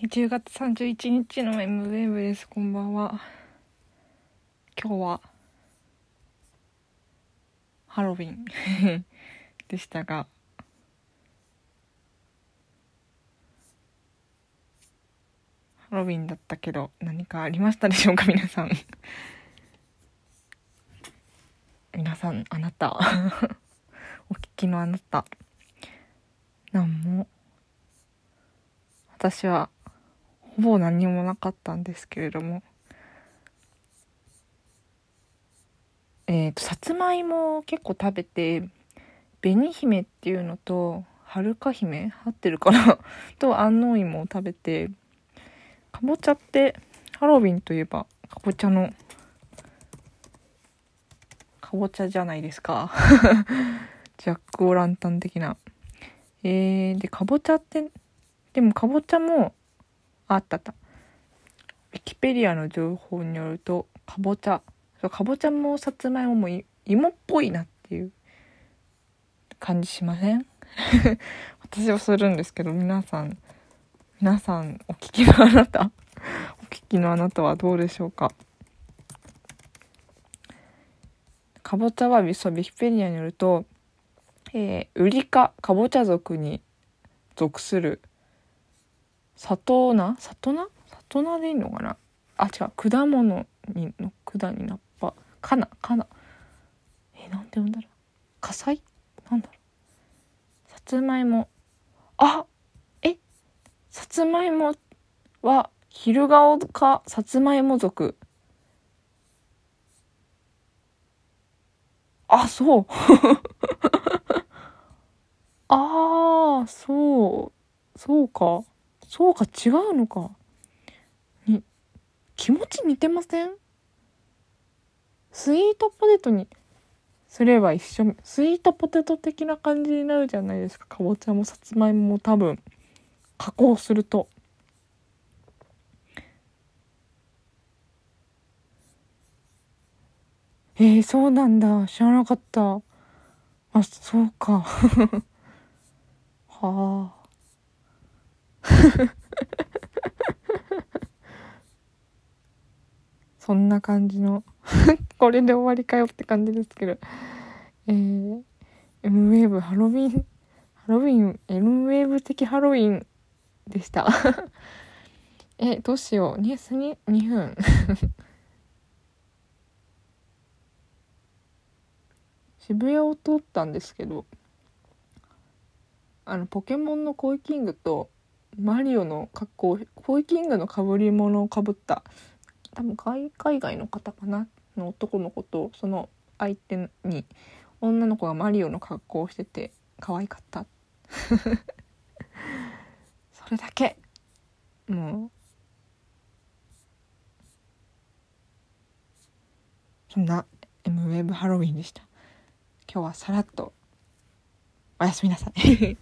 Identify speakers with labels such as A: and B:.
A: 10月31日の M ウェーブです。こんばんは。今日はハロウィン でしたが、ハロウィンだったけど何かありましたでしょうか？皆さん。皆さん、あなた。お聞きのあなた。なんも。私はほぼ何もなかったんですけれども。えっ、ー、とさつまいも結構食べて紅姫っていうのとはるか姫合ってるかな？と安納芋を食べてかぼちゃってハロウィンといえばかぼちゃのかぼちゃじゃないですか。ジャック・オ・ランタン的な。えー、でかぼちゃってでもかぼちゃもあったあったウィキペディアの情報によるとかぼちゃかぼちゃもさつまいもも芋っぽいなっていう。感じしません？私はするんですけど皆さん皆さんお聞きのあなた お聞きのあなたはどうでしょうか？かぼちゃはそうィキペディアによると、えー、ウリ科かぼちゃ属に属する里菜里菜里菜でいいのかな？あ違う。果物にの管になっぱ。かな？かな？えなんて読んだろう？火災？なんだろう？さつまいも。あえ？さつまいもは昼顔か？さつまいも族。あそう。ああそう。そうか。そうか違うのか。に気持ち似てません？スイートポテトにすれば一緒スイートポテト的な感じになるじゃないですか。かぼちゃもさつまいもも多分加工すると。えー、そうなんだ。知らなかった。あそうか。はあ。そんな感じの これで終わりかよって感じですけど。えー、M ウェーブハロウィンハロウィン M ウェーブ的ハロウィンでした。えどうしよう。ニュースに2分。渋谷を通ったんですけどあのポケモンのコイキングとマリオの格好コイキングのかぶり物をかぶった多分海外の方かなの男の子とその相手に女の子がマリオの格好をしてて可愛かった。それだけ。もう。そんな M ウェブハロウィンでした。今日はさらっと。おやすみなさい。